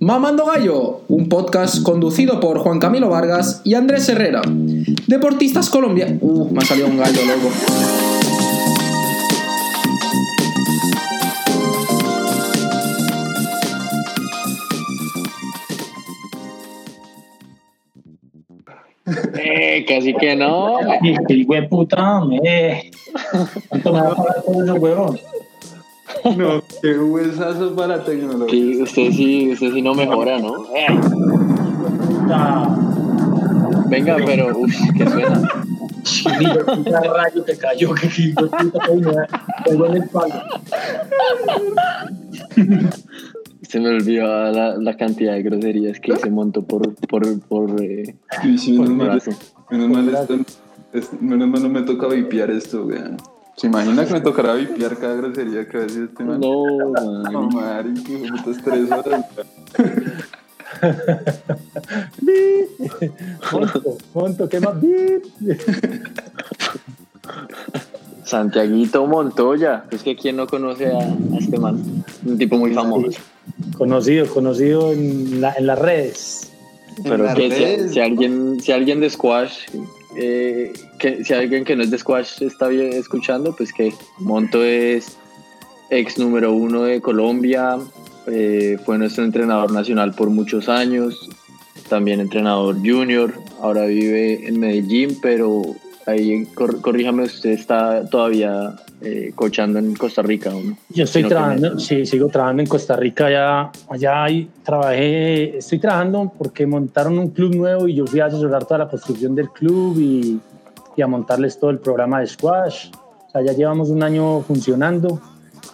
Mamando Gallo, un podcast conducido por Juan Camilo Vargas y Andrés Herrera. Deportistas colombianos. Uh, me ha salido un gallo, loco. Eh, casi que no. De puta, me. ¿Cuánto me va a pagar por ese huevón? No, qué huesazo para tecnología. Sí, usted sí, usted sí no mejora, ¿no? Eh, Puta. venga, pero uff, qué suena. Hijo de puta rayo te cayó, que hijo de puta que me pegó en el palo. Se me olvidó la, la cantidad de groserías que se montó por por por, eh, Sí, sí, por menos mal, menos mal esto- es- menos mal no me toca vipiar esto, weón. ¿Se imagina que me tocará vipiar cada grosería que va a decir este man? No, No, de putas tres horas. Monto, monto, ¿qué más? Bip. Santiaguito Montoya. Es que quién no conoce a, a este man. Un tipo muy famoso. Conocido, conocido en, la, en las redes. Pero que si, alguien, si alguien de squash, eh, que si alguien que no es de squash está bien escuchando, pues que Monto es ex número uno de Colombia, eh, fue nuestro entrenador nacional por muchos años, también entrenador junior, ahora vive en Medellín, pero ahí cor- corríjame, usted está todavía eh, coachando en Costa Rica. Yo estoy trabajando, sí, sigo trabajando en Costa Rica, allá, allá ahí trabajé, estoy trabajando porque montaron un club nuevo y yo fui a asesorar toda la construcción del club y, y a montarles todo el programa de squash. O sea, ya llevamos un año funcionando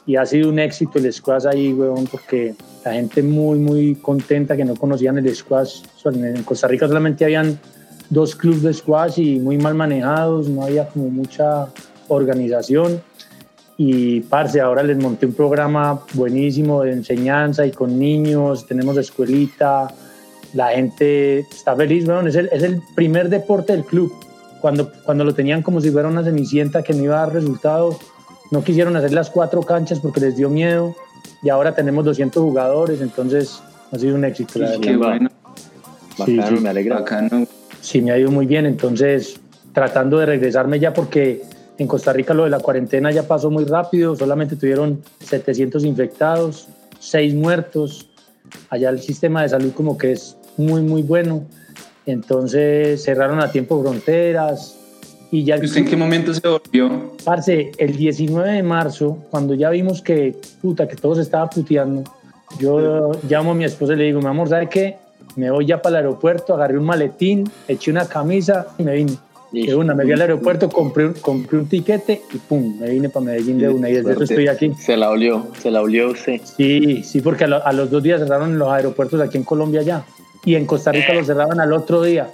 y ha sido un éxito el squash ahí, weón, porque la gente muy, muy contenta que no conocían el squash. En Costa Rica solamente habían dos clubes de squash y muy mal manejados, no había como mucha organización. Y, parce, ahora les monté un programa buenísimo de enseñanza y con niños, tenemos escuelita, la gente está feliz, weón, es el, es el primer deporte del club. Cuando, cuando lo tenían como si fuera una cenicienta que no iba a dar resultados, no quisieron hacer las cuatro canchas porque les dio miedo y ahora tenemos 200 jugadores, entonces ha sido un éxito. La. Qué bueno, Sí, Bacano, sí. me alegra. bacano. Sí, me ha ido muy bien, entonces tratando de regresarme ya porque en Costa Rica lo de la cuarentena ya pasó muy rápido, solamente tuvieron 700 infectados, 6 muertos, allá el sistema de salud como que es muy, muy bueno, entonces cerraron a tiempo fronteras y ya ¿Usted en qué momento se volvió? Parce, el 19 de marzo, cuando ya vimos que, puta, que todo se estaba puteando, yo llamo a mi esposa y le digo, mi amor, ¿sabe qué? Me voy ya para el aeropuerto, agarré un maletín, eché una camisa y me vine. De una, me fui al aeropuerto, compré un, compré un tiquete y pum, me vine para Medellín de una y desde eso estoy aquí. Se la olió, se la olió usted. Sí, sí, porque a, lo- a los dos días cerraron los aeropuertos aquí en Colombia ya y en Costa Rica los cerraban al otro día.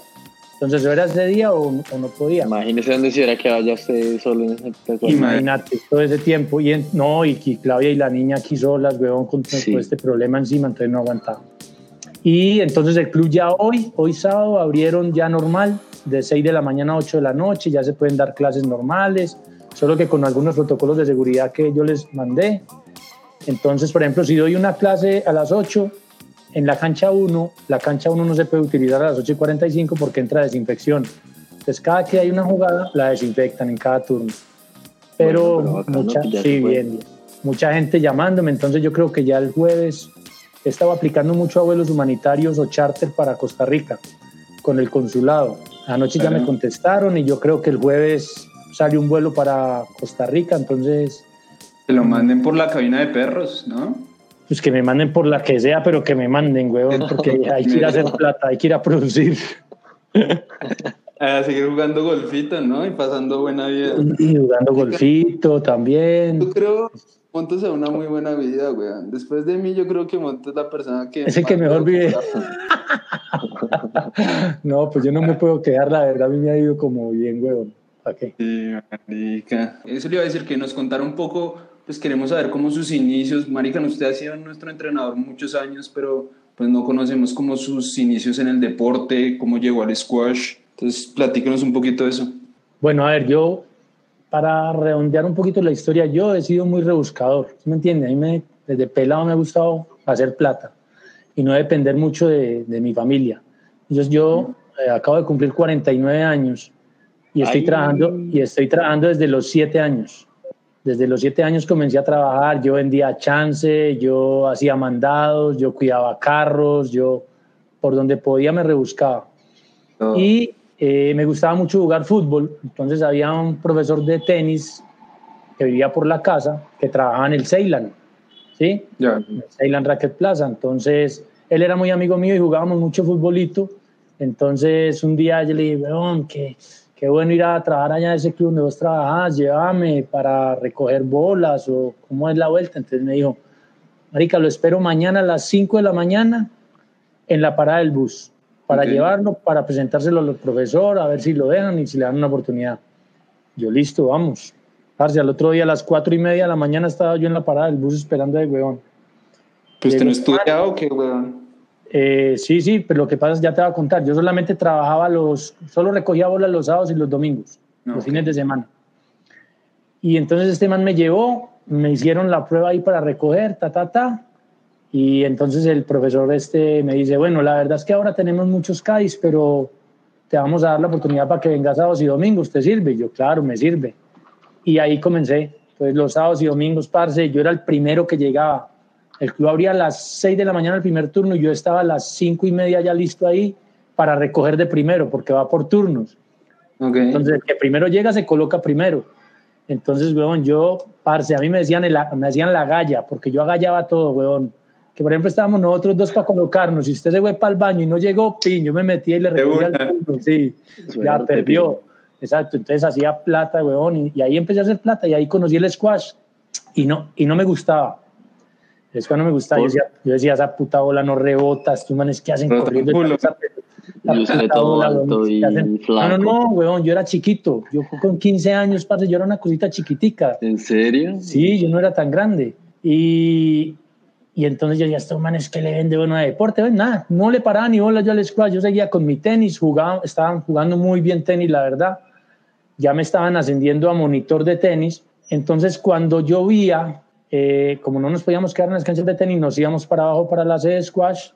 Entonces, ¿o era ese día o, o no podía? Imagínese dónde se hubiera quedado ya usted solo en ese. Imagínate, todo ese tiempo. Y en- no, y, y Claudia y la niña aquí solas, weón, con todo Sí. este problema encima, entonces no aguantaba. Y entonces el club ya hoy, hoy sábado, abrieron ya normal, de 6 de la mañana a 8 de la noche, ya se pueden dar clases normales, solo que con algunos protocolos de seguridad que yo les mandé. Entonces, por ejemplo, si doy una clase a las 8, en la cancha 1, la cancha 1 no se puede utilizar a las 8 y 45 porque entra desinfección. Entonces, cada que hay una jugada, la desinfectan en cada turno. Pero, Bueno, pero bacano mucha, sí, bien, mucha gente llamándome, entonces yo creo que ya el jueves he estado aplicando mucho a vuelos humanitarios o charter para Costa Rica con el consulado. Anoche ya me contestaron y yo creo que el jueves sale un vuelo para Costa Rica, entonces Que lo manden por la cabina de perros, ¿no? pues que me manden por la que sea, pero que me manden, huevón, porque hay que ir a hacer plata, hay que ir a producir. A seguir jugando golfito, ¿no? Y pasando buena vida. Y jugando golfito también. Yo creo Montes a una muy buena vida, weón. Después de mí, yo creo que Montes es la persona que... Es el que mejor vive. No, pues yo no me puedo quedar, la verdad a mí me ha ido como bien, huevón. ¿Para qué? Sí, marica. Eso le iba a decir que nos contara un poco, pues queremos saber cómo sus inicios. Marica, usted ha sido nuestro entrenador muchos años, pero pues no conocemos como sus inicios en el deporte, cómo llegó al squash. Entonces, platíquenos un poquito de eso. Bueno, a ver, yo, para redondear un poquito la historia, yo he sido muy rebuscador, ¿sí ¿me entiende? A mí me, desde pelado me ha gustado hacer plata. y no depender mucho de, de mi familia. Entonces yo eh, acabo de cumplir 49 años y estoy, Ay. trabajando, y estoy trabajando desde los 7 años. Desde los 7 años comencé a trabajar, yo vendía chance, yo hacía mandados, yo cuidaba carros, yo por donde podía me rebuscaba. No. Y eh, me gustaba mucho jugar fútbol, entonces había un profesor de tenis que vivía por la casa, que trabajaba en el Ceylan, ¿sí? El Ceylan Racket Plaza. Entonces, él era muy amigo mío y jugábamos mucho futbolito. Entonces, un día yo le dije, qué, qué bueno ir a trabajar allá en ese club donde vos trabajás, llévame para recoger bolas o cómo es la vuelta. Entonces me dijo, marica, lo espero mañana a las 5 de la mañana en la parada del bus para Ok. llevarlo, para presentárselo al profesor, a ver si lo dejan y si le dan una oportunidad. Yo, listo, vamos. Parce, al otro día a las cuatro y media de la mañana estaba yo en la parada del bus esperando de huevón. ¿Pues usted no estudiaba o qué, weón? Eh, sí, sí, pero lo que pasa es, ya te voy a contar, yo solamente trabajaba los, solo recogía bolas los sábados y los domingos, los fines de semana. Y entonces este man me llevó, me hicieron la prueba ahí para recoger, ta, ta, ta. Y entonces el profesor este me dice, bueno, la verdad es que ahora tenemos muchos CAIs, pero te vamos a dar la oportunidad para que vengas sábados y domingos, ¿te sirve? Y yo, claro, me sirve. Y ahí comencé. Entonces los sábados y domingos, parce, yo era el primero que llegaba. El club abría a las 6 de la mañana el primer turno y yo estaba a las cinco y media ya listo ahí para recoger de primero, porque va por turnos. Ok. Entonces, el que primero llega se coloca primero. Entonces, weón, yo, parce, a mí me decían, el- me decían la galla, porque yo agallaba todo, weón. Que por ejemplo estábamos nosotros dos para colocarnos. Si usted se fue para el baño y no llegó, pin, yo me metí y le una. el turno. Sí, ya perdió. Exacto, entonces hacía plata, weón, y, y ahí empecé a hacer plata y ahí conocí el squash y no, y no me gustaba. El squash no me gustaba. Yo decía, yo decía, esa puta bola no rebota, estos manes que hacen Rebota corriendo. culo. Esa- la Y usted puta todo bola, alto y que hacen- No, flaco. no, no, weón, yo era chiquito. Yo con 15 años, parce, yo era una cosita chiquitica. ¿En serio? Sí, yo no era tan grande. Y, y entonces yo decía, estos manes que le vende bueno de deporte, Ven, nada, no le paraba ni bola yo al squash, yo seguía con mi tenis, jugaba, estaban jugando muy bien tenis, la verdad. Ya me estaban ascendiendo a monitor de tenis. Entonces cuando llovía, eh, como no nos podíamos quedar en las canchas de tenis, nos íbamos para abajo para la sede de squash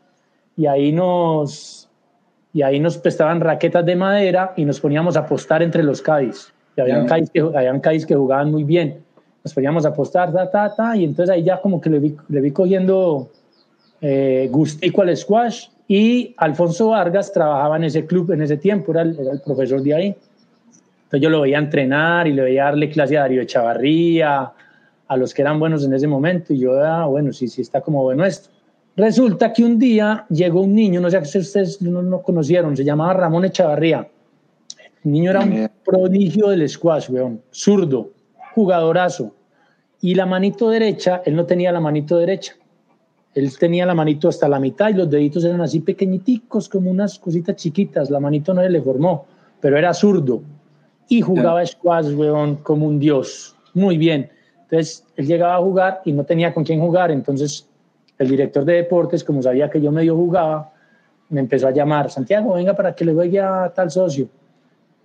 y ahí nos, y ahí nos prestaban raquetas de madera y nos poníamos a apostar entre los Cádiz. Y habían. Cádiz que, habían Cádiz que jugaban muy bien. Nos poníamos a apostar, ta, ta, ta, y entonces ahí ya como que le vi, le vi cogiendo eh, gustico al squash. Y Alfonso Vargas trabajaba en ese club en ese tiempo, era el, era el profesor de ahí. Entonces yo lo veía entrenar y le veía darle clase a Darío Echavarría, a los que eran buenos en ese momento. Y yo, ah, bueno, sí, sí está como bueno esto. Resulta que un día llegó un niño, no sé si ustedes no lo conocieron, se llamaba Ramón Echavarría. El niño era un prodigio del squash, weón, zurdo, jugadorazo. Y la manito derecha, él no tenía la manito derecha. Él tenía la manito hasta la mitad y los deditos eran así pequeñiticos, como unas cositas chiquitas. La manito no se le formó, pero era zurdo. Y jugaba squash, weón, como un dios. Muy bien. Entonces, él llegaba a jugar y no tenía con quién jugar. Entonces, el director de deportes, como sabía que yo medio jugaba, me empezó a llamar, Santiago, venga para que le juegue a tal socio.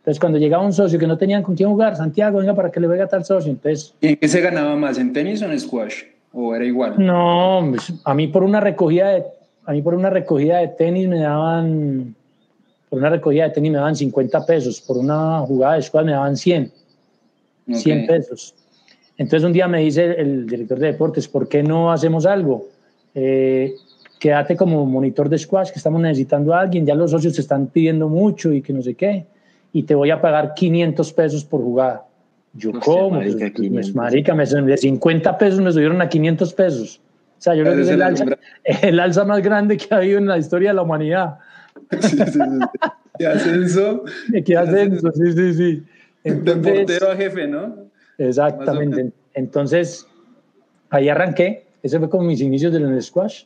Entonces, cuando llegaba un socio que no tenían con quién jugar, Santiago, venga para que le juegue a tal socio. Entonces, ¿Y en qué se ganaba más, en tenis o en squash? ¿O era igual? no, pues, a mí por una recogida de, a mí por una recogida de tenis me daban, por una recogida de tenis me daban 50 pesos, por una jugada de squash me daban 100. Ok. 100 pesos. Entonces un día me dice el director de deportes, ¿por qué no hacemos algo? Eh, quédate como monitor de squash, que estamos necesitando a alguien, ya los socios te están pidiendo mucho y que no sé qué, y te voy a pagar 500 pesos por jugada. Yo, Hostia, ¿cómo? marica, Pues, 500. marica, me, de 50 pesos me subieron a 500 pesos. O sea, yo creo que es el alza, el alza más grande que ha habido en la historia de la humanidad. Sí, sí, sí. ¿Qué ascenso? ¿Qué hacen eso? Sí, sí, sí. De Entonces- portero a jefe, ¿no? Exactamente. Entonces, ahí arranqué. Ese fue como mis inicios del squash.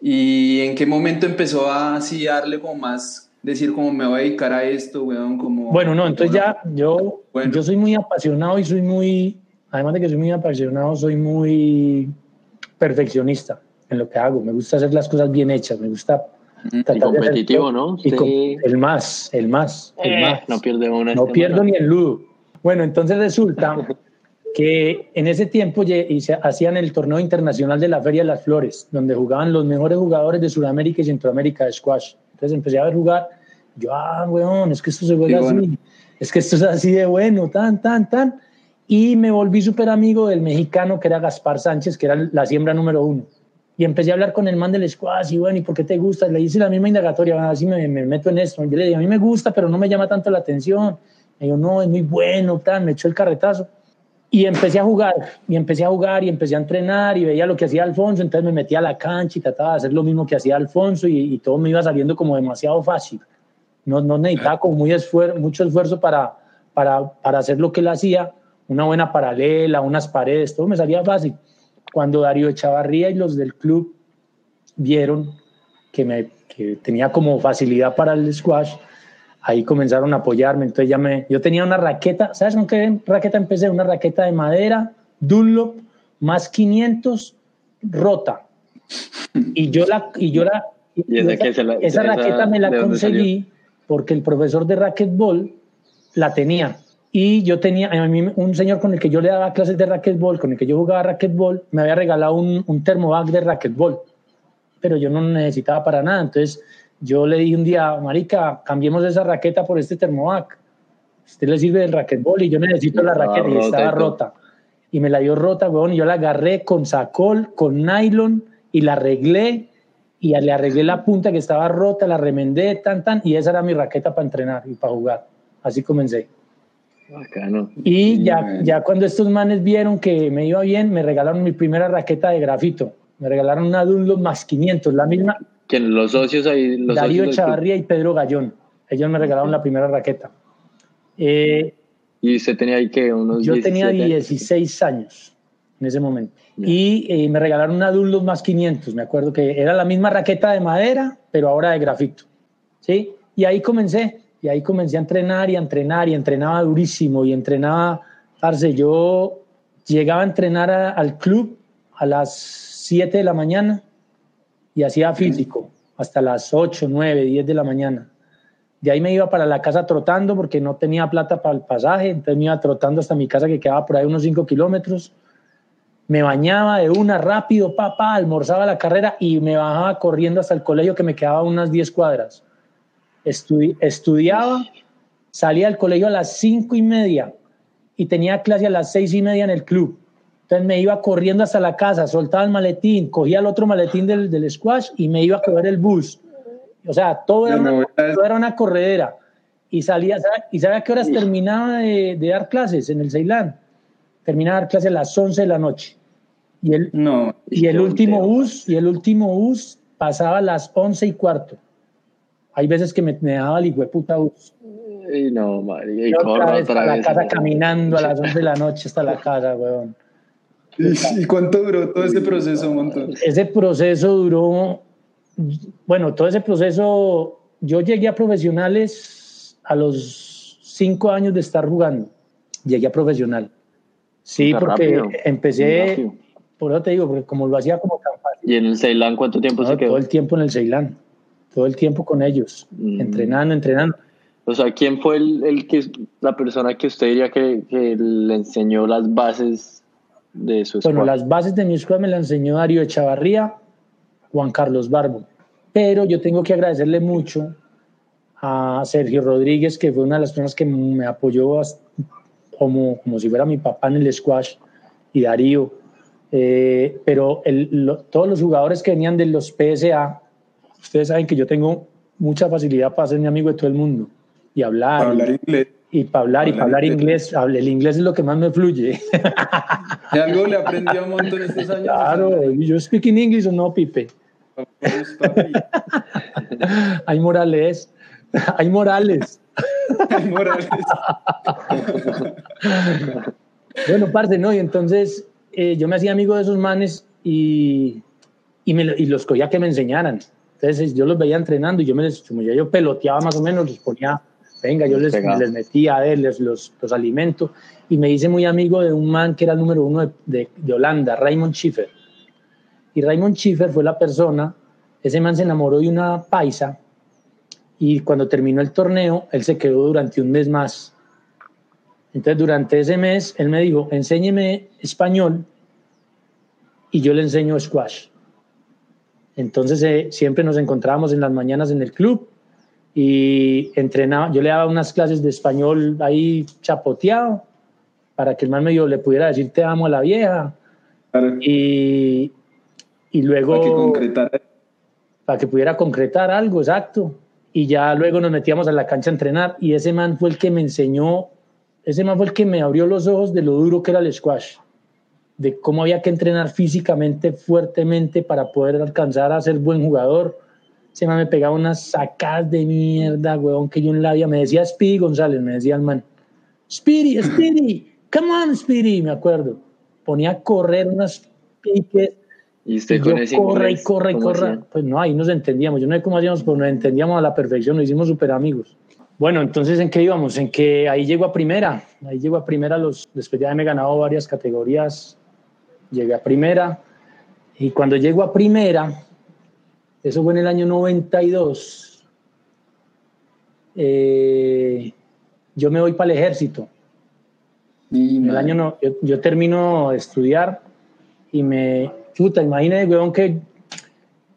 ¿Y en qué momento empezó a así darle como más, decir como me voy a dedicar a esto, weón? Como, Bueno, no, entonces ya yo, Bueno. yo soy muy apasionado y soy muy, además de que soy muy apasionado, soy muy perfeccionista en lo que hago. Me gusta hacer las cosas bien hechas, me gusta tratar Y competitivo. ¿no? Y com- Sí. el más, el más, el Eh, más. no pierde una. No este pierdo ni el ludo. Bueno, entonces resulta que en ese tiempo hacían el torneo internacional de la Feria de las Flores, donde jugaban los mejores jugadores de Sudamérica y Centroamérica de squash. Entonces empecé a ver jugar, yo, ah, weón, es que esto se juega así, es que esto es así de bueno, tan, tan, tan. Y me volví súper amigo del mexicano que era Gaspar Sánchez, que era la siembra número uno. Y empecé a hablar con el man del squash y bueno, ¿y por qué te gusta? Le hice la misma indagatoria, así me, me meto en esto. Yo le dije, a mí me gusta, pero no me llama tanto la atención. Me dijo, no, es muy bueno, tan, me echó el carretazo y empecé a jugar, y empecé a jugar, y empecé a entrenar, y veía lo que hacía Alfonso, entonces me metía a la cancha y trataba de hacer lo mismo que hacía Alfonso, y, todo me iba saliendo como demasiado fácil. No, no necesitaba como muy mucho esfuerzo para, para, para hacer lo que él hacía, una buena paralela, unas paredes, todo me salía fácil. Cuando Darío Echavarría y los del club vieron que, me, que tenía como facilidad para el squash, ahí comenzaron a apoyarme. Entonces ya me, yo tenía una raqueta, ¿sabes con qué raqueta empecé? Una raqueta de madera, Dunlop, más 500, rota. Y yo la, y yo la, esa, raqueta me la conseguí porque el profesor de racquetball la tenía. Y yo tenía, a mí, un señor con el que yo le daba clases de racquetball, con el que yo jugaba racquetball, me había regalado un, un termobac de racquetball. Pero yo no necesitaba para nada. Entonces, yo le dije un día, Marica, cambiemos esa raqueta por este termovac. Usted le sirve del raquetbol y yo necesito la raqueta y estaba rota. Y me la dio rota, weón, y yo la agarré con sacol, con nylon y la arreglé y le arreglé la punta que estaba rota, la remendé, tan, tan, y esa era mi raqueta para entrenar y para jugar. Así comencé. Bacano. Y ya, ya cuando estos manes vieron que me iba bien, me regalaron mi primera raqueta de grafito. Me regalaron una Dunlop más 500, la misma, los socios ahí? Los Darío Echavarría y Pedro Gallón. Ellos me regalaron la primera raqueta. Eh, ¿Y usted tenía ahí que unos Yo tenía 16 años en ese momento. Y eh, me regalaron una Dunlop más 500. Me acuerdo que era la misma raqueta de madera, pero ahora de grafito. ¿Sí? Y ahí comencé. Y ahí comencé a entrenar y a entrenar y entrenaba durísimo y entrenaba, parce, yo llegaba a entrenar al club a las 7 de la mañana y hacía físico hasta las 8, 9, 10 de la mañana. De ahí me iba para la casa trotando porque no tenía plata para el pasaje, entonces me iba trotando hasta mi casa que quedaba por ahí unos 5 kilómetros. Me bañaba de una rápido, papá, almorzaba la carrera y me bajaba corriendo hasta el colegio que me quedaba unas 10 cuadras. estudiaba, salía del colegio a las 5 y media y tenía clase a las 6 y media en el club. Entonces me iba corriendo hasta la casa, soltaba el maletín, cogía el otro maletín del, del squash y me iba a coger el bus. O sea, todo era, una, era una corredera. Y salía, ¿y sabe a qué horas terminaba de, dar clases en el Ceilán? Terminaba de dar clases a las 11 de la noche. Y el, no, y el último bus, y el último bus pasaba a las 11 y cuarto. Hay veces que me, me daba el puta bus. Y no, María, y otra vez a la casa caminando a las 11 de la noche hasta la casa, weón. ¿Y cuánto duró todo ese proceso, Montón? Ese proceso duró, bueno, todo ese proceso, yo llegué a profesionales a los cinco años de estar jugando, llegué a profesional. Sí, porque empecé, por eso te digo, porque como lo hacía como tan fácil. ¿Y en el Ceilán cuánto tiempo se quedó? Todo el tiempo en el Ceilán, todo el tiempo con ellos, mm. entrenando, entrenando. O sea, ¿quién fue el, el, que la persona que usted diría que, que le enseñó las bases de su Bueno, las bases de mi escuela me las enseñó Darío Echavarría, Juan Carlos Barbo. Pero yo tengo que agradecerle mucho a Sergio Rodríguez, que fue una de las personas que me apoyó como, como si fuera mi papá en el squash, y Darío. Eh, pero todos los jugadores que venían de los PSA, ustedes saben que yo tengo mucha facilidad para ser mi amigo de todo el mundo y hablar. hablar inglés y para hablar, y para hablar inglés, el inglés es lo que más me fluye. ¿Y algo le aprendió un montón estos años? Claro, yo speak in English o no, Pipe. hay morales, hay morales. hay morales. bueno, parte, ¿no? Y entonces eh, yo me hacía amigo de esos manes y, y, me, y los cogía que me enseñaran. Entonces yo los veía entrenando y yo me como ya yo peloteaba más o menos, los ponía Venga, yo les, les metía a verles los, los alimentos y me hice muy amigo de un man que era el número uno de, de, Holanda, Raymond Schiffer. Y Raymond Schiffer fue la persona, ese man se enamoró de una paisa y cuando terminó el torneo, él se quedó durante un mes más. Entonces, durante ese mes, él me dijo, enséñeme español y yo le enseño squash. Entonces, eh, siempre nos encontrábamos en las mañanas en el club y entrenaba, yo le daba unas clases de español ahí chapoteado para que el man medio le pudiera decir te amo a la vieja. Y, y luego... Para que concretara. Para que pudiera concretar algo, exacto. Y ya luego nos metíamos a la cancha a entrenar y ese man fue el que me enseñó, ese man fue el que me abrió los ojos de lo duro que era el squash, de cómo había que entrenar físicamente fuertemente para poder alcanzar a ser buen jugador. Man me pegaba unas sacadas de mierda, weón, que yo en la vida me decía Speedy González, me decía el man, Speedy, Speedy, come on, Speedy, me acuerdo. Ponía a correr unas piques y usted y con yo ese corre y inglés, corre y ¿cómo corre. Pues no, ahí nos entendíamos. Yo no sé cómo hacíamos, pero nos entendíamos a la perfección, nos hicimos súper amigos. Bueno, entonces, ¿en qué íbamos? En que ahí llego a primera. Ahí llego a primera. Los, después ya me he ganado varias categorías. Llegué a primera. Y cuando llego a primera, eso fue en el año 92, eh, yo me voy para el ejército. Y En el año no, yo, yo termino de estudiar y me, puta, imagínate, weón, que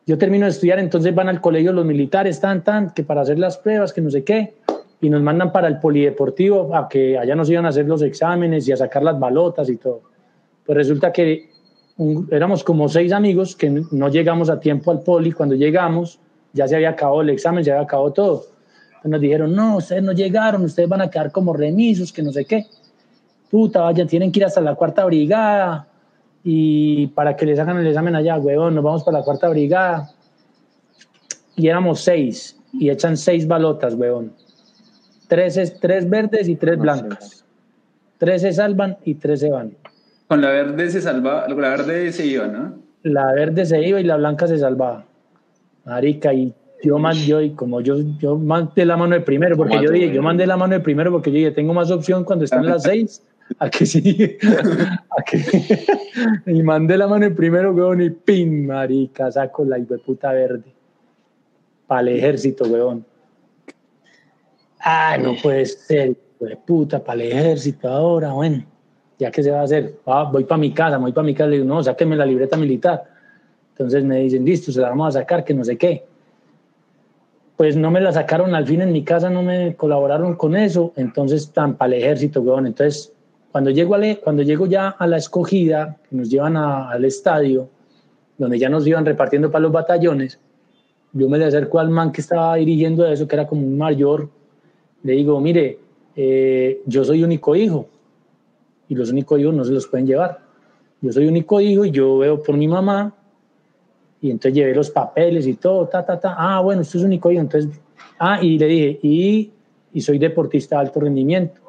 yo termino de estudiar, entonces van al colegio los militares, tan, tan, que para hacer las pruebas, que no sé qué, y nos mandan para el polideportivo a que allá nos iban a hacer los exámenes y a sacar las balotas y todo. Pues resulta que un- éramos como seis amigos que no llegamos a tiempo al poli, cuando llegamos ya se había acabado el examen, se había acabado todo. Entonces nos dijeron, no, ustedes no llegaron, ustedes van a quedar como remisos, que no sé qué puta, vayan, tienen que ir hasta la cuarta brigada y para que les hagan el examen allá, huevón, nos vamos para la cuarta brigada. Y éramos seis y echan seis balotas, huevón. Tres, es- tres verdes y tres blancas. Tres se salvan y tres se van. Con la verde se salva, con la verde se iba, ¿no? La verde se iba y la blanca se salvaba. Marica, y yo man, yo, y como yo, yo mandé la mano de primero, porque ¿Cómo yo dije, yo mandé la mano de primero porque yo dije, tengo más opción cuando están las seis, a que sí, a que, y mandé la mano de primero, weón, y pin, marica, saco la puta verde, para el ejército, weón. Ah, no puede ser, puta, para el ejército ahora, bueno, ya que se va a hacer, Ah, voy para mi casa, voy para mi casa, le digo, no, sáquenme la libreta militar. Entonces me dicen, listo, se la vamos a sacar, que no sé qué. Pues no me la sacaron al fin en mi casa, no me colaboraron con eso, entonces tan para el ejército, weón. Entonces, cuando llego, a cuando llego ya a la escogida, que nos llevan a- al estadio, donde ya nos iban repartiendo para los batallones, yo me le acerco al man que estaba dirigiendo eso, que era como un mayor, le digo, mire, eh, yo soy único hijo, y los únicos hijos no se los pueden llevar. Yo soy único hijo y yo veo por mi mamá, y entonces llevé los papeles y todo, ta, ta, ta. Ah, bueno, usted es único hijo. Entonces, ah, y le dije, y, y soy deportista de alto rendimiento,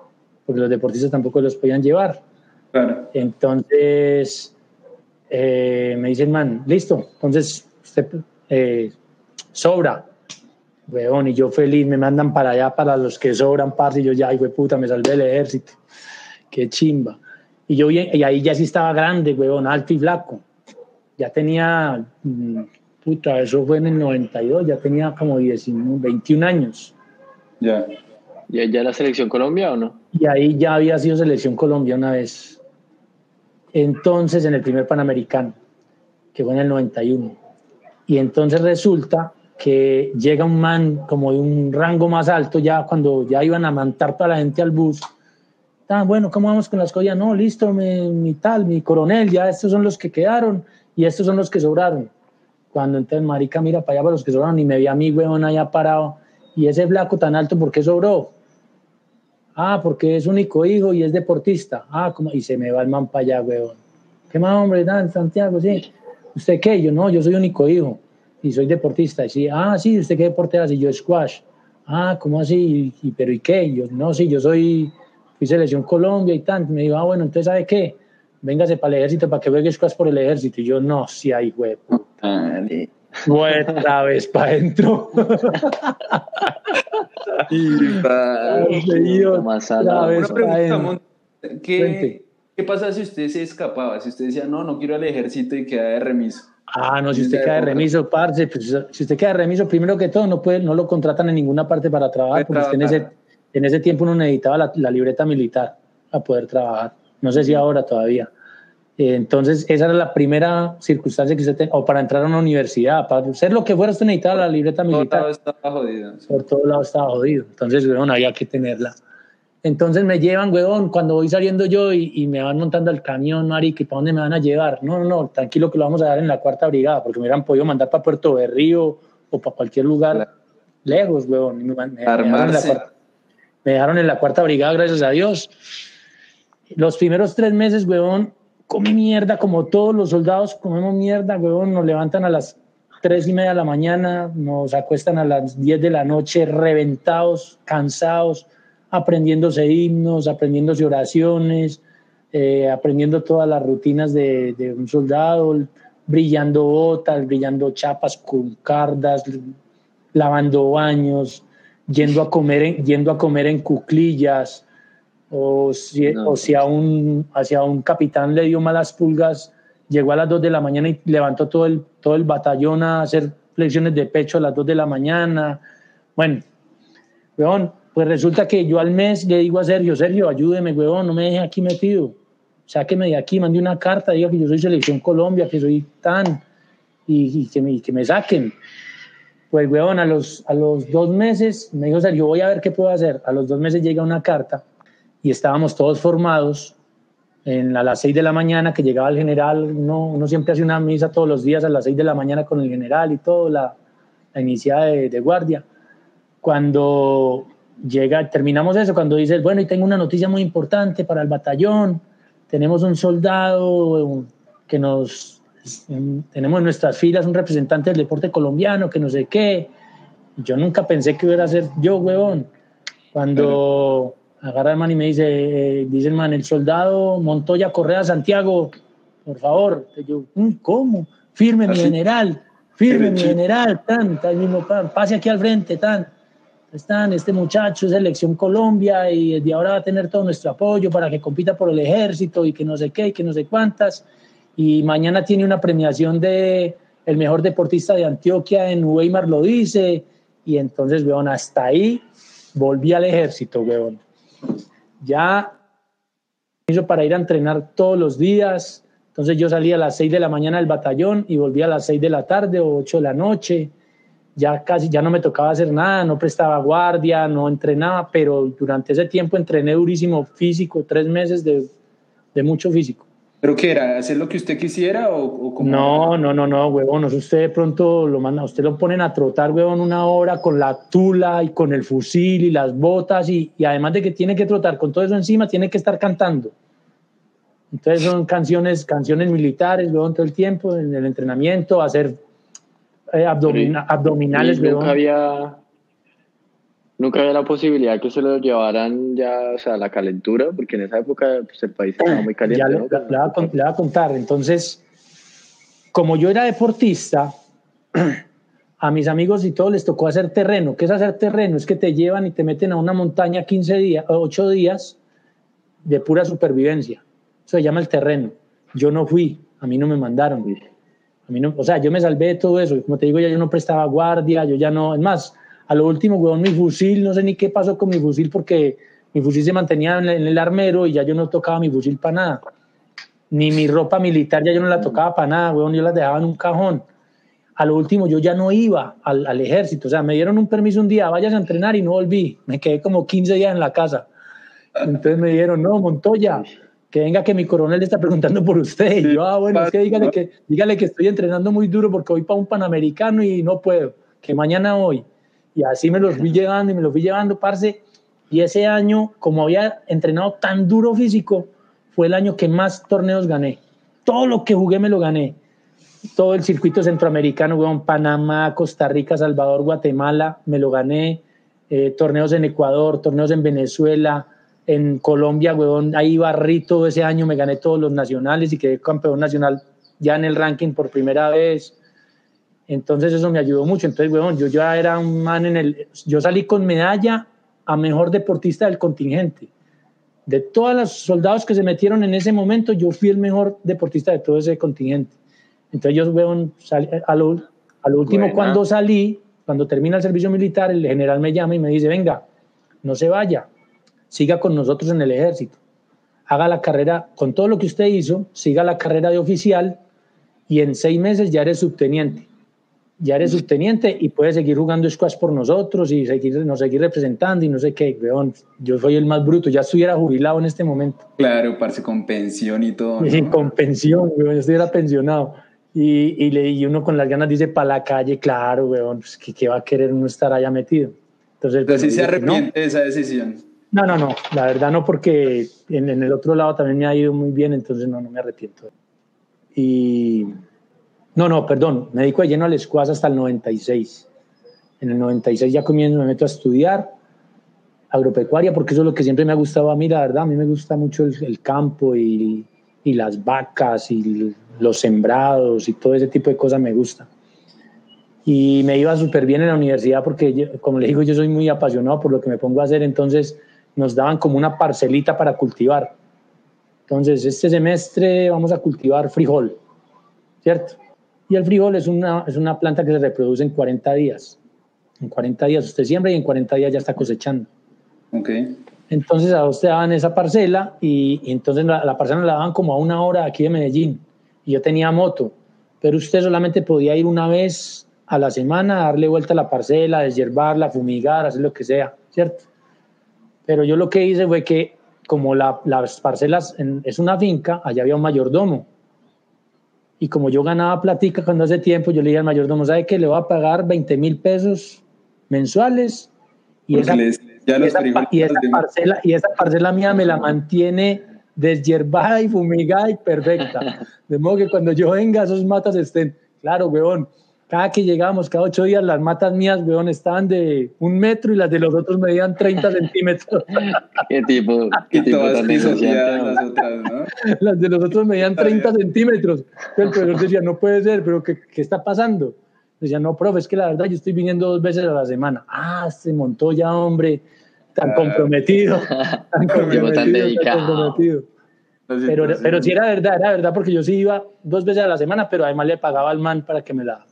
porque los deportistas tampoco los podían llevar. Claro. Entonces, eh, me dicen, man, listo, entonces usted eh, sobra. Weón, y yo feliz, me mandan para allá para los que sobran, parce, y yo ya, ay, güey, puta, me salvé del ejército. Qué chimba. Y yo y ahí ya sí estaba grande, weón, alto y flaco. Ya tenía, mm, puta, eso fue en el 92, ya tenía como 19, 21 años. Ya. ¿Y ya la selección Colombia o no? Y ahí ya había sido selección Colombia una vez. Entonces, en el primer Panamericano, que fue en el 91. Y entonces resulta que llega un man como de un rango más alto, ya cuando ya iban a montar toda la gente al bus. Ah, bueno, ¿cómo vamos con las cosas? No, listo, mi, mi tal, mi coronel, ya estos son los que quedaron y estos son los que sobraron. Cuando entonces Marica mira para allá para los que sobraron y me ve a mí, weón, allá parado. Y ese flaco tan alto, ¿por qué sobró? Ah, porque es único hijo y es deportista. Ah, como, y se me va el man para allá, weón. ¿Qué más, hombre? Dan, Santiago, sí. ¿Usted qué? Yo no, yo soy único hijo y soy deportista. Y sí, ah, sí, ¿usted qué deporte hace? Yo squash. Ah, ¿cómo así? ¿Y, pero y qué? Yo, no, sí, yo soy, fui selección Colombia y tanto. Me dijo, ah, bueno, entonces, ¿sabe qué? Véngase para el ejército para que juegue squash por el ejército. Y yo, no, sí, ahí, güey. Dale. Otra vez para adentro. ¿qué, ¿qué pasa si usted se escapaba? Si usted decía, no, no quiero al ejército y queda de remiso. Ah, no, si usted queda de remiso, parce, pues, si usted queda de remiso, primero que todo, no, puede, no lo contratan en ninguna parte para trabajar, Puede porque usted en ese, trabajar. En ese tiempo uno necesitaba la, la libreta militar. a poder trabajar. No sé si ahora todavía. Eh, entonces, esa era la primera circunstancia que usted tenía, o para entrar a una universidad, para ser lo que fuera, usted necesitaba la libreta militar. Por todo lado estaba jodido. Por todo lado estaba jodido. Entonces, bueno, había que tenerla. Entonces me llevan, huevón, cuando voy saliendo yo y, me van montando al camión, marica, ¿y para dónde me van a llevar? No, no, no, tranquilo que lo vamos a dar en la cuarta brigada, porque me hubieran podido mandar para Puerto Berrío o para cualquier lugar lejos, huevón. Me, me, me, dejaron en la cuarta brigada, gracias a Dios. Los primeros tres meses, huevón, comí mierda, como todos los soldados comemos mierda, huevón, nos levantan a las tres y media de la mañana, nos acuestan a las diez de la noche, reventados, cansados aprendiéndose himnos, aprendiéndose oraciones, eh, aprendiendo todas las rutinas de, un soldado, brillando botas, brillando chapas con cardas, lavando baños, yendo a comer en, yendo a comer en cuclillas, o si, o si a, un, hacia un capitán le dio malas pulgas, llegó a las 2 de la mañana y levantó todo el, todo el batallón a hacer flexiones de pecho a las 2 de la mañana. Bueno, weón, pues resulta que yo al mes le digo a Sergio, Sergio, ayúdeme, huevón, no me deje aquí metido. Sáqueme de aquí, mande una carta, diga que yo soy Selección Colombia, que soy tan, y, que, me, que me saquen. Pues, huevón, a los, a los dos meses me dijo Sergio, voy a ver qué puedo hacer. A los dos meses llega una carta y estábamos todos formados en, a las seis de la mañana que llegaba el general, uno, uno, siempre hace una misa todos los días a las seis de la mañana con el general y todo, la, la iniciada de, de guardia. Cuando llega, terminamos eso cuando dices, bueno, y tengo una noticia muy importante para el batallón, tenemos un soldado que nos, tenemos en nuestras filas un representante del deporte colombiano, que no sé qué. Yo nunca pensé que hubiera ser yo, huevón. Cuando agarra el man y me dice, eh, dice el man, el soldado Montoya Correa Santiago, por favor. Yo, mm, ¿cómo? Firme mi general, firme mi general, tan, tan mismo, pase aquí al frente, tan están, este muchacho es selección Colombia y de ahora va a tener todo nuestro apoyo para que compita por el ejército y que no sé qué y que no sé cuántas. Y mañana tiene una premiación de el mejor deportista de Antioquia en Weimar lo dice. Y entonces, weón, hasta ahí volví al ejército, weón. Ya hizo para ir a entrenar todos los días. Entonces yo salía a las 6 de la mañana del batallón y volvía a las 6 de la tarde o 8 de la noche ya casi ya no me tocaba hacer nada, no prestaba guardia, no entrenaba, pero durante ese tiempo entrené durísimo físico, tres meses de, de mucho físico. ¿Pero qué era? ¿Hacer lo que usted quisiera o, No, no, no, no, huevón. Usted de pronto lo manda, usted lo ponen a trotar, huevón, una hora con la tula y con el fusil y las botas y, y además de que tiene que trotar con todo eso encima, tiene que estar cantando. Entonces son canciones, canciones militares, huevón, todo el tiempo en el entrenamiento, hacer eh, abdominales. nunca había, nunca había la posibilidad que se lo llevaran ya, o sea, la calentura, porque en esa época pues, el país estaba muy caliente. le, voy a, contar. Entonces, como yo era deportista, a mis amigos y todos les tocó hacer terreno. ¿Qué es hacer terreno? Es que te llevan y te meten a una montaña 15 días, 8 días de pura supervivencia. Eso se llama el terreno. Yo no fui, a mí no me mandaron. A mí no, o sea, yo me salvé de todo eso. Como te digo, ya yo no prestaba guardia, yo ya no. Es más, a lo último, weón, mi fusil, no sé ni qué pasó con mi fusil porque mi fusil se mantenía en el armero y ya yo no tocaba mi fusil para nada. Ni mi ropa militar ya yo no la tocaba para nada, weón, yo la dejaba en un cajón. A lo último, yo ya no iba al, ejército. O sea, me dieron un permiso un día, vayas a entrenar y no volví. Me quedé como 15 días en la casa. Entonces me dijeron, no, Montoya, que venga que mi coronel le está preguntando por usted. Y yo, ah, bueno, es que dígale, que dígale que estoy entrenando muy duro porque voy para un panamericano y no puedo, que mañana voy. Y así me los fui llevando y me los fui llevando, parce. Y ese año, como había entrenado tan duro físico, fue el año que más torneos gané. Todo lo que jugué me lo gané. Todo el circuito centroamericano, weón, Panamá, Costa Rica, Salvador, Guatemala, me lo gané. Eh, torneos en Ecuador, torneos en Venezuela, en Colombia, huevón, ahí barrito ese año, me gané todos los nacionales y quedé campeón nacional ya en el ranking por primera vez. Entonces eso me ayudó mucho. Entonces, huevón, yo ya era un man en el... Yo salí con medalla a mejor deportista del contingente. De todos los soldados que se metieron en ese momento, yo fui el mejor deportista de todo ese contingente. Entonces yo, a, lo, a lo último cuando salí, cuando termina el servicio militar, el general me llama y me dice, venga, no se vaya, siga con nosotros en el ejército. haga la carrera, con todo lo que usted hizo, siga la carrera de oficial y en seis meses ya eres subteniente. Ya eres subteniente y puedes seguir jugando squash por nosotros y seguir, nos seguir representando y no sé qué, weón. Yo soy el más bruto, ya estuviera jubilado en este momento. Claro, parce, con pensión y todo. ¿no? Con pensión, weón, yo estuviera pensionado. Y, y, le, y uno con las ganas dice para la calle, claro, weón, pues, ¿qué, ¿qué, va a querer uno estar allá metido? Entonces, Pero sí se arrepiente no. de esa decisión. No, no, no, la verdad no, porque en, en, el otro lado también me ha ido muy bien, entonces no, no me arrepiento. Y no, no, perdón, me dedico de lleno al squash hasta el 96. En el 96 ya comienzo, me meto a estudiar agropecuaria, porque eso es lo que siempre me ha gustado a mí, la verdad, a mí me gusta mucho el, campo y, las vacas y los sembrados y todo ese tipo de cosas me gusta. Y me iba súper bien en la universidad porque, como le digo, yo soy muy apasionado por lo que me pongo a hacer, entonces nos daban como una parcelita para cultivar. Entonces, este semestre vamos a cultivar frijol, ¿cierto? Y el frijol es una, es una planta que se reproduce en 40 días. En 40 días usted siembra y en 40 días ya está cosechando. Ok. Entonces a usted daban esa parcela y, y entonces la, la, parcela la daban como a una hora aquí de Medellín. Y yo tenía moto, pero usted solamente podía ir una vez a la semana, darle vuelta a la parcela, deshiervarla, fumigar, hacer lo que sea, ¿cierto? Pero yo lo que hice fue que como la, las parcelas en, es una finca, allá había un mayordomo. Y como yo ganaba platica cuando hace tiempo, yo le dije al mayordomo, ¿sabe qué? Le voy a pagar 20 mil pesos mensuales y esa, les, y, esa, y, esa parcela, y esa parcela mía me la mantiene deshierbada y fumigada y perfecta. De modo que cuando yo venga, esos matas estén, claro, weón, cada que llegamos, cada ocho días, las matas mías, weón, estaban de un metro y las de los otros medían 30 centímetros. ¿Qué tipo? ¿Qué tipo tan las otras, ¿no? Las de los otros medían 30 centímetros. El profesor decía, no puede ser, pero ¿qué, qué está pasando? Decía, no, profe, es que la verdad yo estoy viniendo dos veces a la semana. Ah, se montó ya, hombre, tan ah. comprometido. Tan comprometido, tan dedicado. Tan comprometido. Pero, pero sí era verdad, era verdad, porque yo sí iba dos veces a la semana, pero además le pagaba al man para que me, la,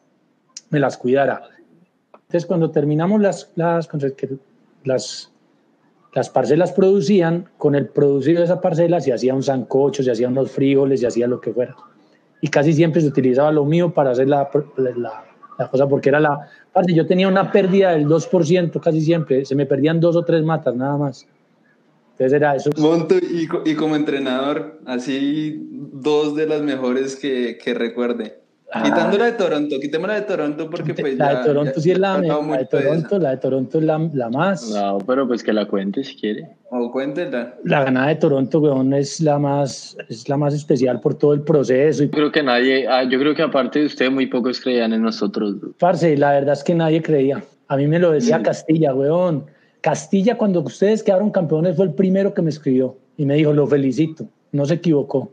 me las cuidara. Entonces, cuando terminamos las, las, las, las parcelas producían, con el producido de esa parcela se hacía un sancocho, se hacían unos frijoles, se hacía lo que fuera. Y casi siempre se utilizaba lo mío para hacer la, la, la cosa, porque era la... Parce, yo tenía una pérdida del 2% casi siempre, se me perdían dos o tres matas nada más. Entonces era eso. Monto, y, y como entrenador, así dos de las mejores que, que recuerde. Ah. Quitando la de Toronto, quitemos la de Toronto porque pues La ya, de Toronto ya sí es la, la de Toronto, esa. la de Toronto es la, la más. No, pero pues que la cuente si quiere. O cuéntela. La ganada de Toronto, weón, es la más, es la más especial por todo el proceso. Y, Yo creo que nadie, ah, yo creo que aparte de usted, muy pocos creían en nosotros. parce, la verdad es que nadie creía. A mí me lo decía Castilla, weón. Castilla, cuando ustedes quedaron campeones, fue el primero que me escribió y me dijo, lo felicito. No se equivocó.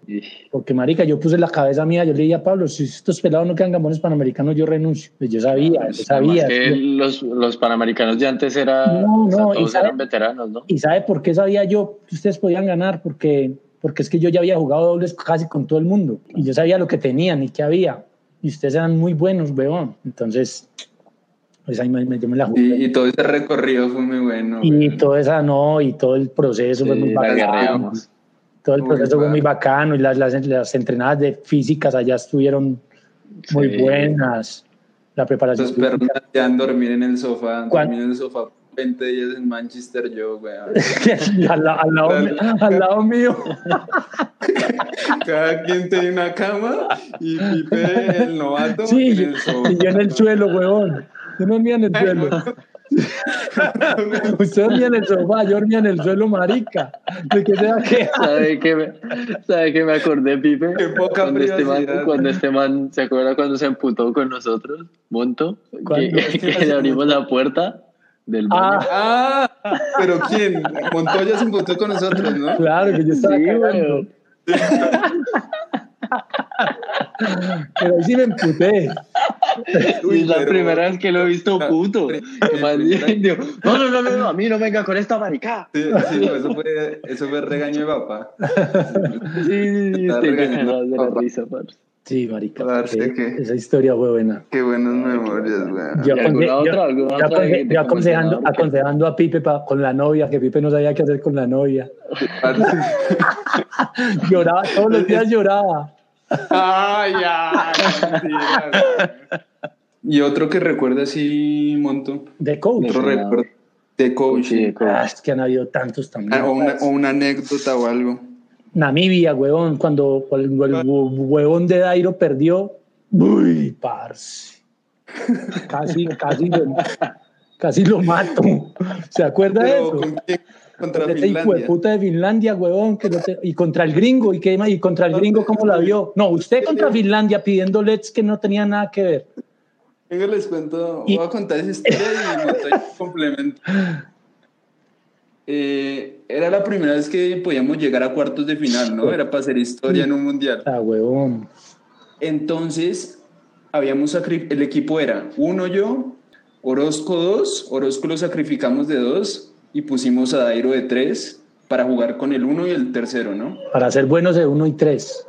Porque, marica, yo puse la cabeza mía, yo le dije a Pablo, si estos pelados no quedan campeones panamericanos, yo renuncio. Pues yo sabía, yo sabía. Que los, los panamericanos de antes era, No, o sea, no, y todos sabe- eran veteranos, ¿no? ¿Y sabe por qué sabía yo que ustedes podían ganar? Porque, porque es que yo ya había jugado dobles casi con todo el mundo. Y yo sabía lo que tenían y qué había. Y ustedes eran muy buenos, weón. Entonces, pues ahí me, me- yo me la jugué. Y, y todo ese recorrido fue muy bueno. Y, toda esa, no, y todo el proceso fue muy bacano. Todo el Muy proceso fue bueno. muy bacano y las, las, las entrenadas de físicas allá estuvieron muy Sí. buenas. La preparación Los perros hacían dormir en el sofá, ¿Cuál? dormir en el sofá 20 días en Manchester yo, güey. al, la- al lado, al lado mío. Cada quien tiene una cama y Pipe, el novato, Sí, en el sofá. y yo en el suelo, weón. Yo no dormía en el suelo. Usted dormía en el sofá, yo dormía en el suelo, marica. ¿De qué sea que? ¿Sabe que me, sabe que me acordé, Pipe? Qué poca cuando este, man, cuando este man, ¿se acuerda cuando se emputó con nosotros? Monto, que, que le abrimos la puerta del baño. Ah, Ah, pero ¿quién? Montoya se emputó con nosotros, ¿no? claro, que yo estaba Sí. Pero ahí sí me emputé. Uy, es la pero- primera vez que lo he visto La- puto. No, no, no, no, no, a mí no venga con esta marica. Sí, sí, no, eso fue, eso fue regaño de papá. Sí, sí, sí, Está usted regañando me da de la papá. risa, parce. Sí, marica. Parce, que Esa historia fue buena. Qué buenas memorias, weón. Yo, ¿Y aconse- alguna yo- otra? ¿Alguna yo otra aconse- de- de yo aconsejando, aconsejando a Pipe pa- con la novia, que Pipe no sabía qué hacer con la novia. Lloraba, todos los días lloraba. Ay, ya. Y otro que recuerda así, Monto. De coach. Otro De- recuerdo de coach. Sí, de coach. Ah, es que han habido tantos también. Ah, o, una, o una anécdota o algo. Namibia, huevón, cuando, el hue- huevón de Dairo perdió. Uy, parce. Casi, casi, lo, casi lo mato. ¿Se acuerda de eso? ¿con quién? Contra Ese hijo de Finlandia. puta de Finlandia, huevón, que no te- y contra el gringo, ¿y, qué, y contra el gringo, ¿cómo la vio? No, usted contra Finlandia pidiendo LEDs que no tenía nada que ver. Venga, les cuento, Y- voy a contar esa historia y un complemento. Eh, era la primera vez que podíamos llegar a cuartos de final, ¿no? Era para hacer historia en un mundial. Ah, huevón. Entonces, habíamos el equipo era uno yo, Orozco dos, Orozco lo sacrificamos de dos y pusimos a Dairo de tres para jugar con el uno y el tercero, ¿no? Para ser buenos de uno y tres.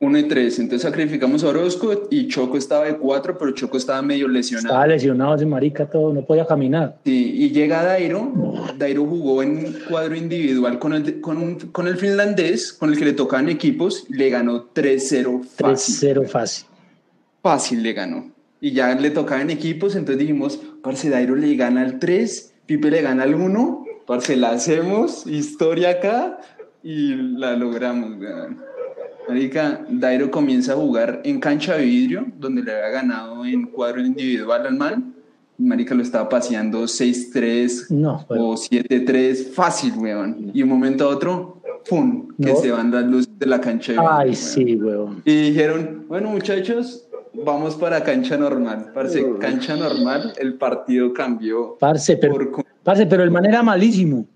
Uno y tres. Entonces sacrificamos a Orozco y Choco estaba de cuatro, pero Choco estaba medio lesionado. Estaba lesionado ese marica todo, no podía caminar. Sí, y llega Dairo. Dairo jugó en cuadro individual con el, con, un- con el finlandés, con el que le tocaban equipos, y le ganó 3-0 fácil. 3-0 fácil. Fácil le ganó. Y ya le tocaban equipos, entonces dijimos, parce, Dairo le gana al 3, Pipe le gana al 1, parce, la hacemos, historia acá, y la logramos, weón. Marica, Dairo comienza a jugar en cancha de vidrio, donde le había ganado en cuadro individual al man. Marica lo estaba paseando 6-3 No, pero- o 7-3, fácil, weón. Y un momento a otro, ¡pum! Que No. se van las luces de la cancha de vidrio. Ay, weón. sí, huevón. Y dijeron, bueno muchachos, vamos para cancha normal. Parce, cancha normal, el partido cambió Parce, pero, por parce, pero el man era malísimo.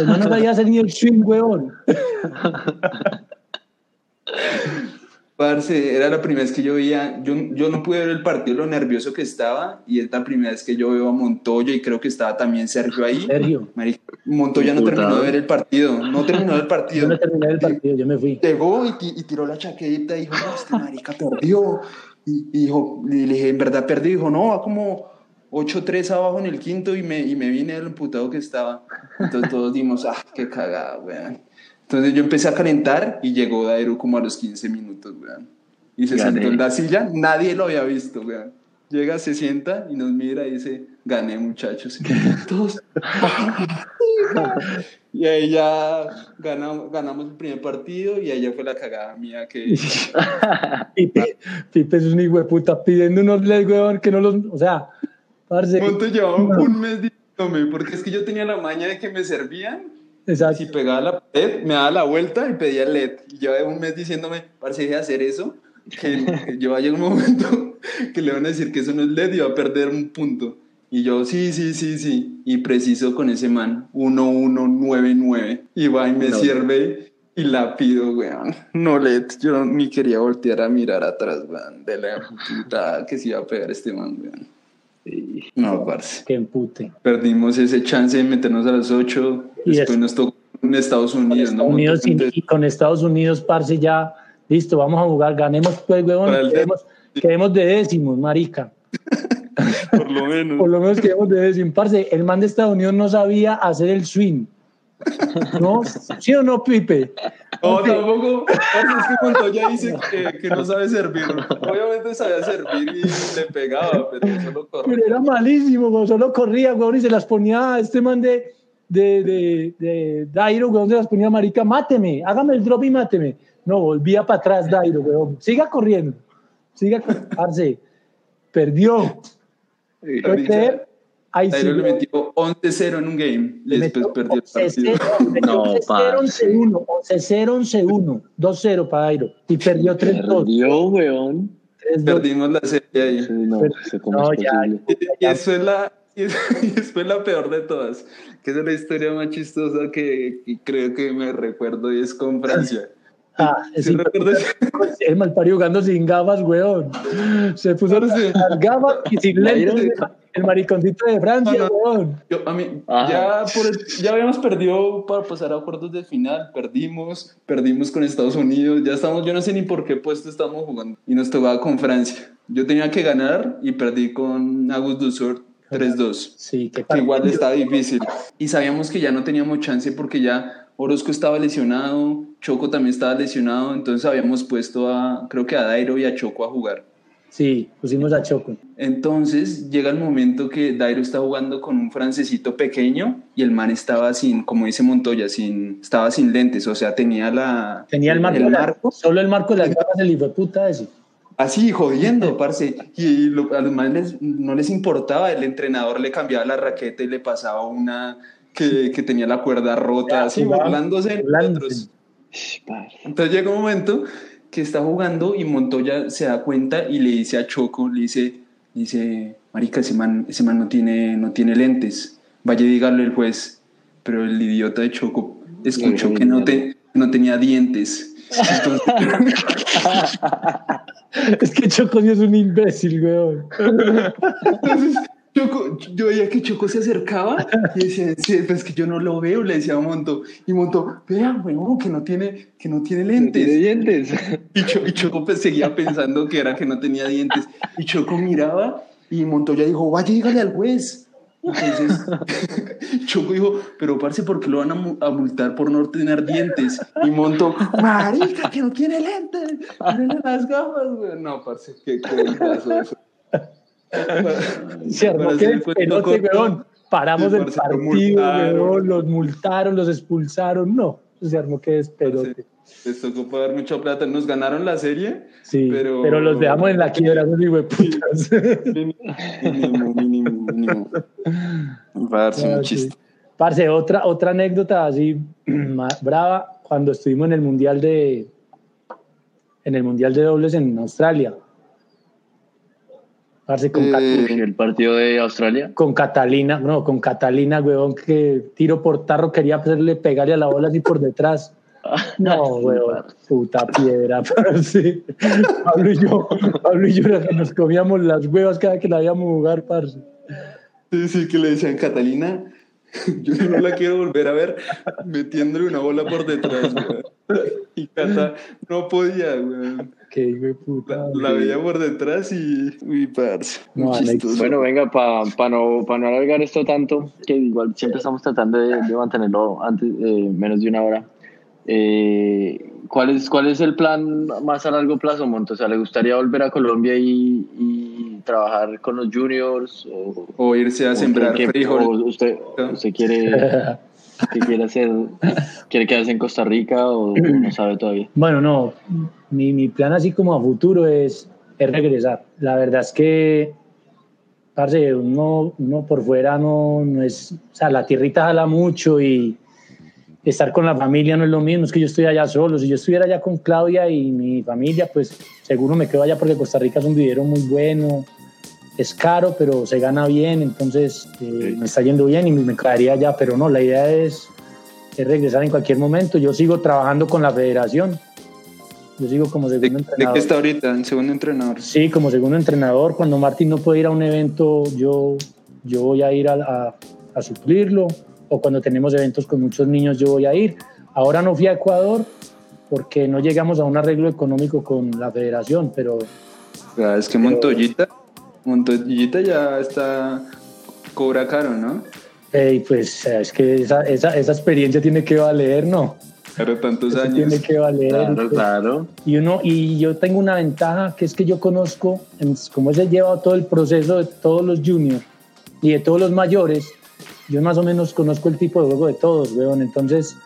El man no sabía hacer ni el swing, huevón. Parce, era la primera vez que yo veía, yo, yo no pude ver el partido, lo nervioso que estaba, y es la primera vez que yo veo a Montoya, y creo que estaba también Sergio ahí. Sergio. Montoya no terminó de ver el partido, no terminó el Yo partido. no terminé el partido, yo me fui. Llegó y, y tiró la chaqueta y dijo, no, este marica perdió. Y, y dijo, y le dije, ¿en verdad perdió? Y dijo, no, va como 8-3 abajo en el quinto y me, y me vine del emputado que estaba. Entonces todos dimos, ah, qué cagada, weón. Entonces yo empecé a calentar y llegó Dairo como a los 15 minutos, weón. Y se Gané. sentó en la silla, nadie lo había visto, weón. Llega, se sienta y nos mira y dice, gané muchachos. Todos, y ahí ya ganamos, ganamos el primer partido y ya fue la cagada mía que... Pipe, Pipe es un hijo de puta pidiendo unos leds, huevón, que no los. O sea, parce. Monto llevaba un mes diciéndome, porque es que yo tenía la maña de que me servían, Exacto. si pegaba la pared, me daba la vuelta y pedía el LED. Y llevaba un mes diciéndome, parce, de hacer eso, que, que yo vaya un momento que le van a decir que eso no es LED y va a perder un punto. Y yo, sí, sí, sí, sí. Y preciso con ese man, 1199. Y va y me No. sirve y la pido, weón. No LED, yo ni quería voltear a mirar atrás, weón, de la puta que se iba a pegar este man, weón. No, parce. Que empute. Perdimos ese chance de meternos a las 8. Y Después es- nos tocó en Estados Con Unidos. Estados ¿no? Unidos y, y con Estados Unidos, parce, ya. Listo, vamos a jugar. Ganemos, pues, el Quedemos, quedemos de décimos, marica. por lo menos. Por lo menos quedemos de décimos. Parce, el man de Estados Unidos no sabía hacer el swing. ¿No? ¿Sí o no, Pipe? No, tampoco. Es que Montoya dice que, que no sabe servir. Obviamente sabía servir y le pegaba, pero solo corría. Pero era malísimo, weón, solo corría, weón, y se las ponía a este man de, de, de, de Dairo, weón, se las ponía marica, máteme, hágame el drop y máteme. No, volvía para atrás Dairo, weón, siga corriendo, siga corriendo, perdió, ¿puede creer? Ahí sí, Dairo le metió 11-0 en un game y le después perdió el partido. 11-0, No, 11-0, parce. 11-1, 11-0, 11-1, 2-0 para Dairo, y perdió 3-2, Perdió, weón. 3-2. Perdimos la serie ahí. No, no, es ya. Y eso es la, y eso es la peor de todas, que es la historia más chistosa que, que creo que me recuerdo y es con Francia. Ah, ¿Sí sí, el malparido jugando sin gafas, weón. Se puso las gafas y sin lentes. el mariconcito de Francia, No, no. weón. Yo, a mí, ya, por el- ya habíamos perdido para pasar a cuartos de final, perdimos, perdimos con Estados Unidos, ya estamos, yo no sé ni por qué puesto estamos jugando, y nos tocaba con Francia. Yo tenía que ganar y perdí con Agus Dusur 3-2, Sí, qué que igual estaba difícil. Y sabíamos que ya no teníamos chance porque ya Orozco estaba lesionado, Choco también estaba lesionado, entonces habíamos puesto a, creo que a Dairo y a Choco a jugar. Sí, pusimos a Choco. Entonces llega el momento que Dairo está jugando con un francesito pequeño y el man estaba sin, como dice Montoya, sin, estaba sin lentes, o sea, tenía la... Tenía el marco, de la- solo el marco de las gafas del hijo de puta ese. Así, jodiendo, parce. Y lo- a los manes no les importaba, el entrenador le cambiaba la raqueta y le pasaba una que, que tenía la cuerda rota, Ya, así, burlándose de nosotros. Entonces llega un momento que está jugando y Montoya se da cuenta y le dice a Choco, le dice, dice, marica, ese man, ese man no, tiene, no tiene lentes, vaya y dígale el juez. Pero el idiota de Choco escuchó que no, te, no tenía dientes. Entonces, Es que Choco sí es un imbécil, weón. entonces, Choco, yo veía que Choco se acercaba y decía, sí, pues que yo no lo veo, le decía a Monto. Y Monto, vea, weón, que no tiene, que no tiene ¿No lentes. tiene dientes? Y, Cho- y Choco pues, seguía pensando que era que no tenía dientes. Y Choco miraba y Montoya dijo, vaya, dígale al juez. Entonces, Choco dijo, pero parce, ¿por qué lo van a, mu- a multar por no tener dientes? Y Monto, marica, que no tiene lentes, mírale las gafas, güey. No, parce, qué coñazo eso. Se armó que el pelote, weón. Paramos el partido, weón. Los multaron, los expulsaron. No, se armó que despelote. Les tocó pagar mucha plata. Nos ganaron la serie. Sí, pero, Pero- los dejamos en la quiebra, esos hijo de putas. Mínimo, mínimo, mínimo. Parce, un chiste. Parce, otra, otra anécdota así brava, cuando estuvimos en el Mundial de en el Mundial de dobles en Australia. Parce, con, Cat- Eh, el partido de Australia. con Catalina, no, con Catalina, weón, que tiro por tarro quería hacerle pegarle a la bola así por detrás. No, weón, puta piedra, parce. Pablo y yo, Pablo y yo nos comíamos las huevas cada que la veíamos jugar, parce. Sí, sí, que le decían Catalina. Yo no la quiero volver a ver metiéndole una bola por detrás, güey. Y Cata no podía, güey. Qué hijo de puta. La, la veía por detrás y. Uy, parce. No. Bueno, venga, para no, pa no alargar esto tanto, que igual siempre estamos tratando de, de mantenerlo antes, eh, menos de una hora. Eh, ¿cuál, es, ¿Cuál es el plan más a largo plazo, Monto? O sea, ¿le gustaría volver a Colombia y, y trabajar con los juniors? ¿O, O irse a sembrar qué- frijol. o usted, usted quiere, qué quiere hacer? ¿Quiere quedarse en Costa Rica o no sabe todavía? Bueno, no, mi, mi plan así como a futuro es, es regresar. La verdad es que, parce, uno, uno por fuera no, no es, o sea, la tierrita jala mucho y estar con la familia no es lo mismo, es que yo estoy allá solo. Si yo estuviera allá con Claudia y mi familia, pues seguro me quedo allá porque Costa Rica es un vivero muy bueno. Es caro, pero se gana bien, entonces eh, me está yendo bien y me quedaría allá, pero no, la idea es es regresar en cualquier momento. Yo sigo trabajando con la federación. Yo sigo como ¿De, segundo de entrenador. qué está ahorita? ¿En segundo entrenador? Sí, como segundo entrenador. Cuando Martín no puede ir a un evento, yo, yo voy a ir a, a, a suplirlo. O cuando tenemos eventos con muchos niños, yo voy a ir. Ahora no fui a Ecuador porque no llegamos a un arreglo económico con la federación, pero Ah, es que Montoyita, Montoyita ya está. cobra caro, ¿no? eh, pues es que esa, esa, esa experiencia tiene que valer, ¿no? Claro, tantos Eso años. tiene que valer. Claro, pues, claro. Y, uno, y yo tengo una ventaja que es que yo conozco cómo se lleva todo el proceso de todos los juniors y de todos los mayores. Yo más o menos conozco el tipo de juego de todos, weón. Entonces,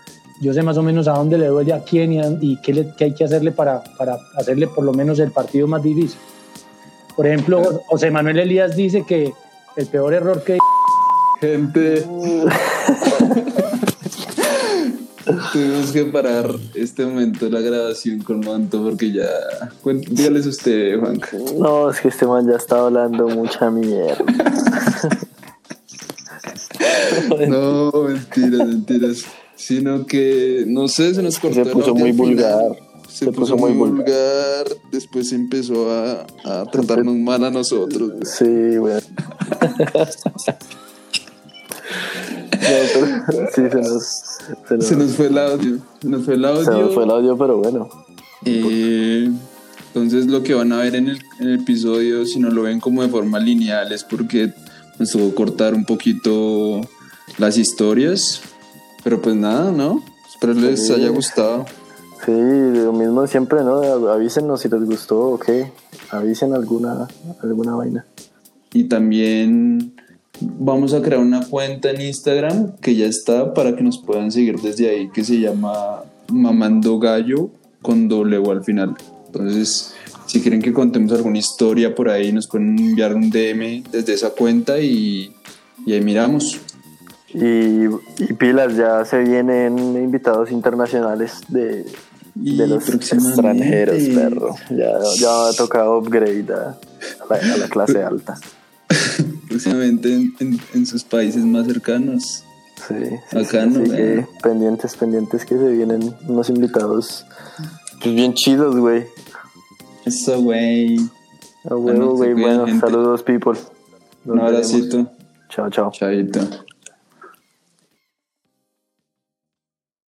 yo sé más o menos a dónde le duele a quién y, a- y qué, le- qué hay que hacerle para, para hacerle por lo menos el partido más difícil. Por ejemplo, José Manuel Elías dice que el peor error que Gente. Tuvimos que parar este momento de la grabación con Manto porque ya. Dígales usted, Juanca. No, es que este man ya está hablando mucha mierda. No, mentiras, mentiras. Sino que, no sé, se nos cortó. Se puso muy vulgar. Se, Se puso, muy vulgar. Después empezó a, a tratarnos mal a nosotros. Sí, güey. No, pero sí, se nos, se nos, Se nos fue el audio. Se nos fue el audio. se nos fue el audio, pero bueno. Eh, entonces lo que van a ver en el, en el episodio, si no lo ven como de forma lineal, es porque nos tuvo cortar un poquito las historias. Pero pues nada, ¿no? Espero les Sí. haya gustado. Sí, lo mismo siempre, ¿no? Avísenos si les gustó o qué. Avisen alguna, alguna vaina. Y también vamos a crear una cuenta en Instagram que ya está para que nos puedan seguir desde ahí, que se llama Mamando Gallo con doble O al final. Entonces, si quieren que contemos alguna historia por ahí, nos pueden enviar un DM desde esa cuenta y, y ahí miramos. Y, y pilas, ya se vienen invitados internacionales de, de los extranjeros, perro. Ya, ya va a tocar upgrade a, a la, a la clase alta. Próximamente en, en- en sus países más cercanos. Sí, sí, sí, Bacano, así que eh. pendientes, pendientes que se vienen unos invitados pues bien chidos, güey. Eso, güey. A huevo, se güey. Bueno, saludos, people. Nos Un abracito. Chao, chao. Chaito.